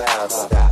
about that.